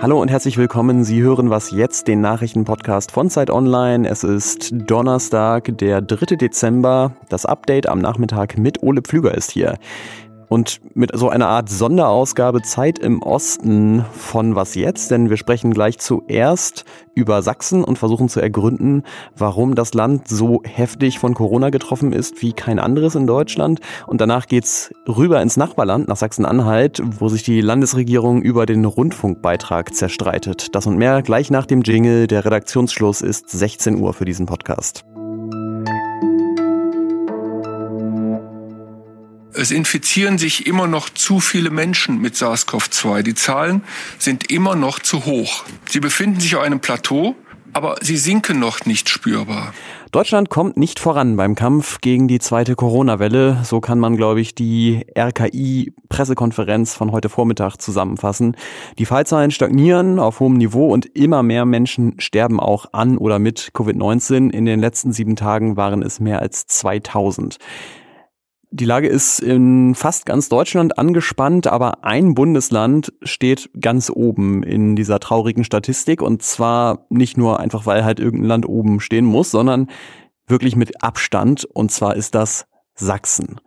Hallo und herzlich willkommen. Sie hören was jetzt, den Nachrichtenpodcast von Zeit Online. Es ist Donnerstag, der 3. Dezember. Das Update am Nachmittag mit Ole Pflüger ist hier. Und mit so einer Art Sonderausgabe Zeit im Osten von Was jetzt? Denn wir sprechen gleich zuerst über Sachsen und versuchen zu ergründen, warum das Land so heftig von Corona getroffen ist wie kein anderes in Deutschland. Und danach geht's rüber ins Nachbarland, nach Sachsen-Anhalt, wo sich die Landesregierung über den Rundfunkbeitrag zerstreitet. Das und mehr gleich nach dem Jingle. Der Redaktionsschluss ist 16 Uhr für diesen Podcast. Es infizieren sich immer noch zu viele Menschen mit SARS-CoV-2. Die Zahlen sind immer noch zu hoch. Sie befinden sich auf einem Plateau, aber sie sinken noch nicht spürbar. Deutschland kommt nicht voran beim Kampf gegen die zweite Corona-Welle. So kann man, glaube ich, die RKI-Pressekonferenz von heute Vormittag zusammenfassen. Die Fallzahlen stagnieren auf hohem Niveau und immer mehr Menschen sterben auch an oder mit Covid-19. In den letzten sieben Tagen waren es mehr als 2000. Die Lage ist in fast ganz Deutschland angespannt, aber ein Bundesland steht ganz oben in dieser traurigen Statistik und zwar nicht nur einfach, weil halt irgendein Land oben stehen muss, sondern wirklich mit Abstand und zwar ist das Sachsen.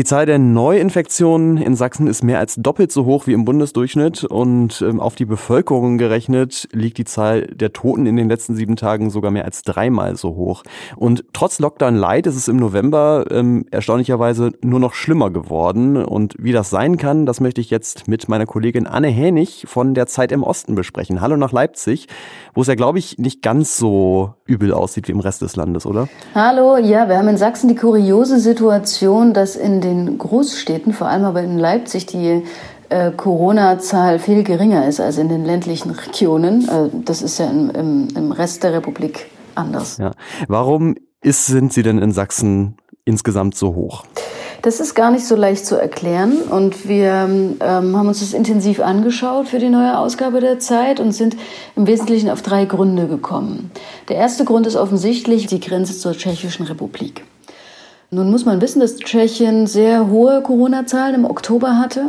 Die Zahl der Neuinfektionen in Sachsen ist mehr als doppelt so hoch wie im Bundesdurchschnitt und ähm, auf die Bevölkerung gerechnet liegt die Zahl der Toten in den letzten sieben Tagen sogar mehr als dreimal so hoch. Und trotz Lockdown Light ist es im November ähm, erstaunlicherweise nur noch schlimmer geworden. Und wie das sein kann, das möchte ich jetzt mit meiner Kollegin Anne Hänig von der Zeit im Osten besprechen. Hallo nach Leipzig, wo es ja, glaube ich, nicht ganz so übel aussieht wie im Rest des Landes, oder? Hallo, ja, wir haben in Sachsen die kuriose Situation, dass in den Großstädten, vor allem aber in Leipzig, die äh, Corona-Zahl viel geringer ist als in den ländlichen Regionen. Äh, das ist ja im, im, im, Rest der Republik anders. Ja. Warum ist, sind sie denn in Sachsen insgesamt so hoch? Das ist gar nicht so leicht zu erklären und wir ähm, haben uns das intensiv angeschaut für die neue Ausgabe der Zeit und sind im Wesentlichen auf drei Gründe gekommen. Der erste Grund ist offensichtlich die Grenze zur Tschechischen Republik. Nun muss man wissen, dass Tschechien sehr hohe Corona-Zahlen im Oktober hatte,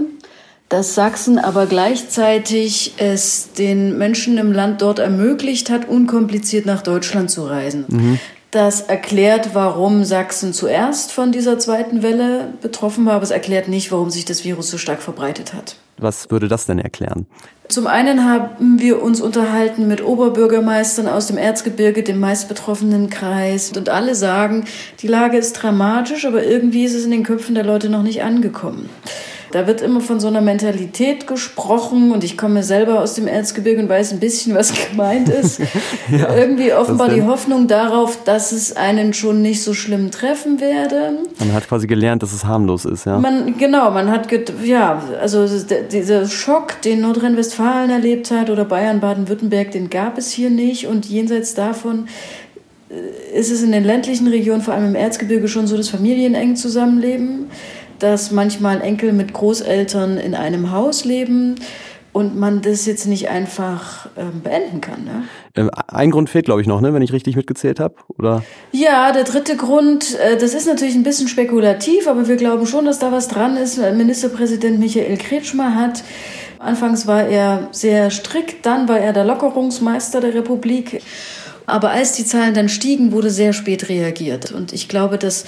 dass Sachsen aber gleichzeitig es den Menschen im Land dort ermöglicht hat, unkompliziert nach Deutschland zu reisen. Mhm. Das erklärt, warum Sachsen zuerst von dieser zweiten Welle betroffen war, aber es erklärt nicht, warum sich das Virus so stark verbreitet hat. Was würde das denn erklären? Zum einen haben wir uns unterhalten mit Oberbürgermeistern aus dem Erzgebirge, dem meistbetroffenen Kreis. Und alle sagen, die Lage ist dramatisch, aber irgendwie ist es in den Köpfen der Leute noch nicht angekommen. Da wird immer von so einer Mentalität gesprochen und ich komme selber aus dem Erzgebirge und weiß ein bisschen, was gemeint ist. ja, Irgendwie offenbar die Hoffnung darauf, dass es einen schon nicht so schlimm treffen werde. Man hat quasi gelernt, dass es harmlos ist, ja. Man, genau, man hat, ja, also dieser Schock, den Nordrhein-Westfalen erlebt hat oder Bayern, Baden-Württemberg, den gab es hier nicht und jenseits davon äh, ist es in den ländlichen Regionen, vor allem im Erzgebirge, schon so, dass Familien eng zusammenleben dass manchmal Enkel mit Großeltern in einem Haus leben und man das jetzt nicht einfach ähm, beenden kann. Ne? Ähm, ein Grund fehlt, glaube ich, noch, ne, wenn ich richtig mitgezählt habe, oder? Ja, der dritte Grund, äh, das ist natürlich ein bisschen spekulativ, aber wir glauben schon, dass da was dran ist. Ministerpräsident Michael Kretschmer hat Anfangs war er sehr strikt, dann war er der Lockerungsmeister der Republik. Aber als die Zahlen dann stiegen, wurde sehr spät reagiert. Und ich glaube, dass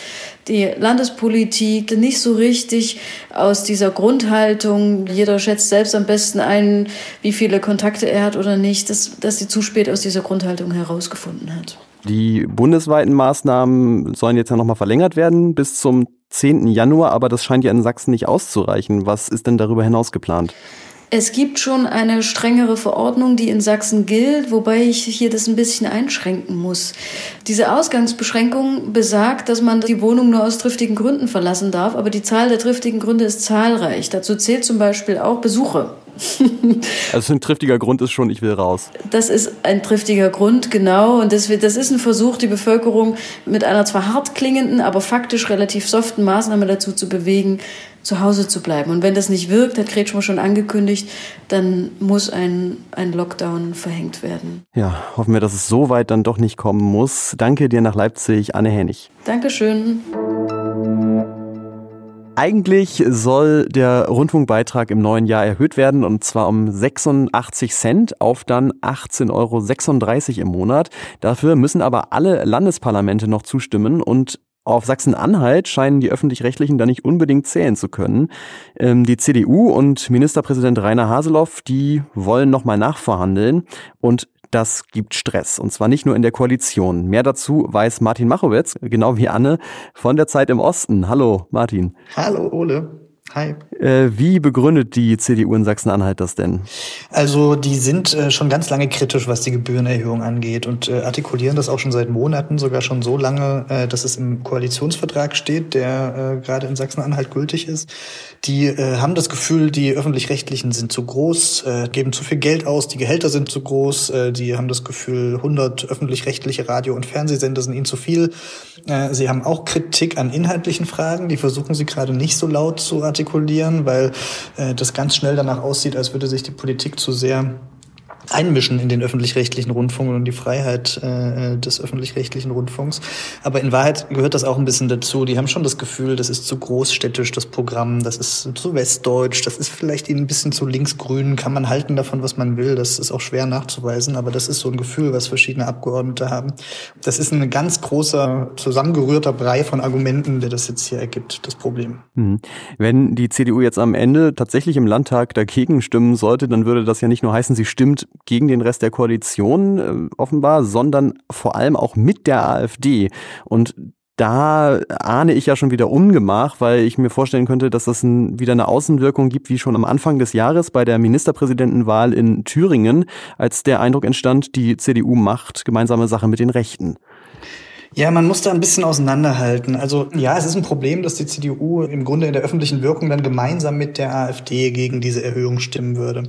die Landespolitik nicht so richtig aus dieser Grundhaltung, jeder schätzt selbst am besten ein, wie viele Kontakte er hat oder nicht, dass, dass sie zu spät aus dieser Grundhaltung herausgefunden hat. Die bundesweiten Maßnahmen sollen jetzt ja nochmal verlängert werden bis zum 10. Januar, aber das scheint ja in Sachsen nicht auszureichen. Was ist denn darüber hinaus geplant? Es gibt schon eine strengere Verordnung, die in Sachsen gilt, wobei ich hier das ein bisschen einschränken muss. Diese Ausgangsbeschränkung besagt, dass man die Wohnung nur aus triftigen Gründen verlassen darf, aber die Zahl der triftigen Gründe ist zahlreich. Dazu zählt zum Beispiel auch Besuche. Also ein triftiger Grund ist schon, ich will raus. Das ist ein triftiger Grund, genau. Und das, das ist ein Versuch, die Bevölkerung mit einer zwar hart klingenden, aber faktisch relativ soften Maßnahme dazu zu bewegen, zu Hause zu bleiben. Und wenn das nicht wirkt, hat Kretschmer schon angekündigt, dann muss ein, ein Lockdown verhängt werden. Ja, hoffen wir, dass es so weit dann doch nicht kommen muss. Danke dir nach Leipzig, Anne Hennig. Dankeschön. Eigentlich soll der Rundfunkbeitrag im neuen Jahr erhöht werden und zwar um 86 Cent auf dann 18,36 Euro im Monat. Dafür müssen aber alle Landesparlamente noch zustimmen und auf Sachsen-Anhalt scheinen die Öffentlich-Rechtlichen da nicht unbedingt zählen zu können. Ähm, die CDU und Ministerpräsident Rainer Haseloff, die wollen nochmal nachverhandeln und das gibt Stress. Und zwar nicht nur in der Koalition. Mehr dazu weiß Martin Machowitz, genau wie Anne, von der Zeit im Osten. Hallo, Martin. Hallo, Ole. Hi. Äh, wie begründet die CDU in Sachsen-Anhalt das denn? Also die sind äh, schon ganz lange kritisch, was die Gebührenerhöhung angeht und äh, artikulieren das auch schon seit Monaten, sogar schon so lange, dass es im Koalitionsvertrag steht, der gerade in Sachsen-Anhalt gültig ist. Die haben das Gefühl, die öffentlich-rechtlichen sind zu groß, geben zu viel Geld aus, die Gehälter sind zu groß, die haben das Gefühl, 100 öffentlich-rechtliche Radio- und Fernsehsender sind ihnen zu viel. sie haben auch Kritik an inhaltlichen Fragen, die versuchen sie gerade nicht so laut zu artikulieren, weil äh, das ganz schnell danach aussieht, als würde sich die Politik zu sehr einmischen in den öffentlich-rechtlichen Rundfunk und die Freiheit äh, des öffentlich-rechtlichen Rundfunks. Aber in Wahrheit gehört das auch ein bisschen dazu. Die haben schon das Gefühl, das ist zu großstädtisch, das Programm, das ist zu westdeutsch, das ist vielleicht ihnen ein bisschen zu linksgrün, kann man halten davon, was man will. Das ist auch schwer nachzuweisen, aber das ist so ein Gefühl, was verschiedene Abgeordnete haben. Das ist ein ganz großer, zusammengerührter Brei von Argumenten, der das jetzt hier ergibt, das Problem. Mhm. Wenn die CDU jetzt am Ende tatsächlich im Landtag dagegen stimmen sollte, dann würde das ja nicht nur heißen, sie stimmt gegen den Rest der Koalition äh, offenbar, sondern vor allem auch mit der AfD. Und da ahne ich ja schon wieder Ungemach, weil ich mir vorstellen könnte, dass das ein, wieder eine Außenwirkung gibt, wie schon am Anfang des Jahres bei der Ministerpräsidentenwahl in Thüringen, als der Eindruck entstand, die CDU macht gemeinsame Sache mit den Rechten. Ja, man muss da ein bisschen auseinanderhalten. Also ja, es ist ein Problem, dass die CDU im Grunde in der öffentlichen Wirkung dann gemeinsam mit der AfD gegen diese Erhöhung stimmen würde.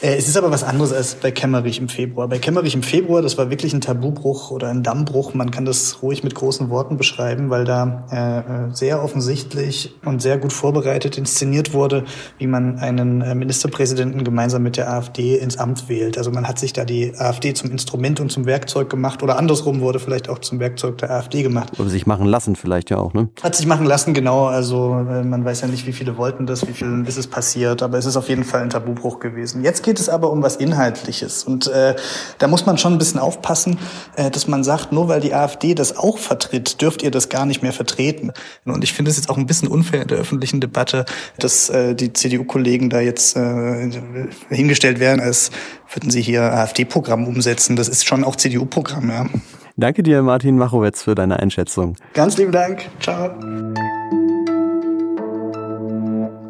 Äh, es ist aber was anderes als bei Kemmerich im Februar. Bei Kemmerich im Februar, das war wirklich ein Tabubruch oder ein Dammbruch. Man kann das ruhig mit großen Worten beschreiben, weil da äh, äh, sehr offensichtlich und sehr gut vorbereitet inszeniert wurde, wie man einen äh, Ministerpräsidenten gemeinsam mit der AfD ins Amt wählt. Also man hat sich da die AfD zum Instrument und zum Werkzeug gemacht oder andersrum wurde vielleicht auch zum Werkzeug der AfD gemacht. Oder sich machen lassen vielleicht ja auch, ne? Hat sich machen lassen, genau. Also man weiß ja nicht, wie viele wollten das, wie viel ist es passiert, aber es ist auf jeden Fall ein Tabubruch gewesen. Jetzt geht geht es aber um was Inhaltliches. Und äh, da muss man schon ein bisschen aufpassen, äh, dass man sagt, nur weil die AfD das auch vertritt, dürft ihr das gar nicht mehr vertreten. Und ich finde es jetzt auch ein bisschen unfair in der öffentlichen Debatte, dass äh, die CDU-Kollegen da jetzt äh, hingestellt werden, als würden sie hier AfD-Programm umsetzen. Das ist schon auch CDU-Programm, ja. Danke dir, Martin Machowetz, für deine Einschätzung. Ganz lieben Dank. Ciao.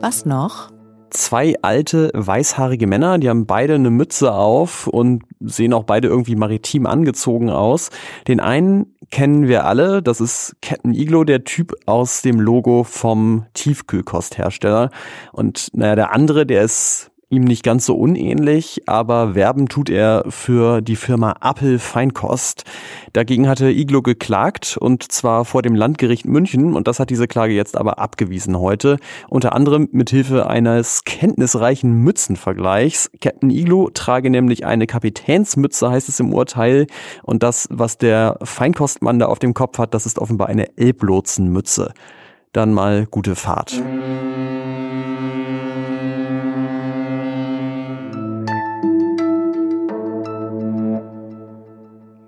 Was noch? Zwei alte, weißhaarige Männer, die haben beide eine Mütze auf und sehen auch beide irgendwie maritim angezogen aus. Den einen kennen wir alle, das ist Captain Iglo, der Typ aus dem Logo vom Tiefkühlkosthersteller. Und naja, der andere, der ist ihm nicht ganz so unähnlich, aber werben tut er für die Firma Appel Feinkost. Dagegen hatte Iglo geklagt und zwar vor dem Landgericht München und das hat diese Klage jetzt aber abgewiesen heute. Unter anderem mit Hilfe eines kenntnisreichen Mützenvergleichs. Captain Iglo trage nämlich eine Kapitänsmütze, heißt es im Urteil. Und das, was der Feinkostmann da auf dem Kopf hat, das ist offenbar eine Elblotsenmütze. Dann mal gute Fahrt.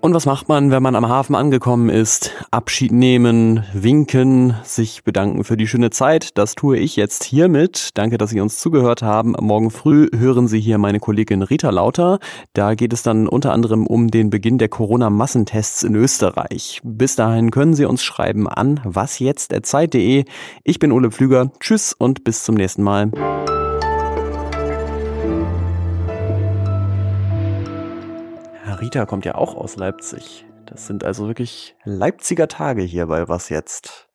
Und was macht man, wenn man am Hafen angekommen ist? Abschied nehmen, winken, sich bedanken für die schöne Zeit. Das tue ich jetzt hiermit. Danke, dass Sie uns zugehört haben. Morgen früh hören Sie hier meine Kollegin Rita Lauter. Da geht es dann unter anderem um den Beginn der Corona-Massentests in Österreich. Bis dahin können Sie uns schreiben an wasjetzt.zeit.de. Ich bin Ole Pflüger. Tschüss und bis zum nächsten Mal. Rita kommt ja auch aus Leipzig. Das sind also wirklich Leipziger Tage hier bei Was jetzt?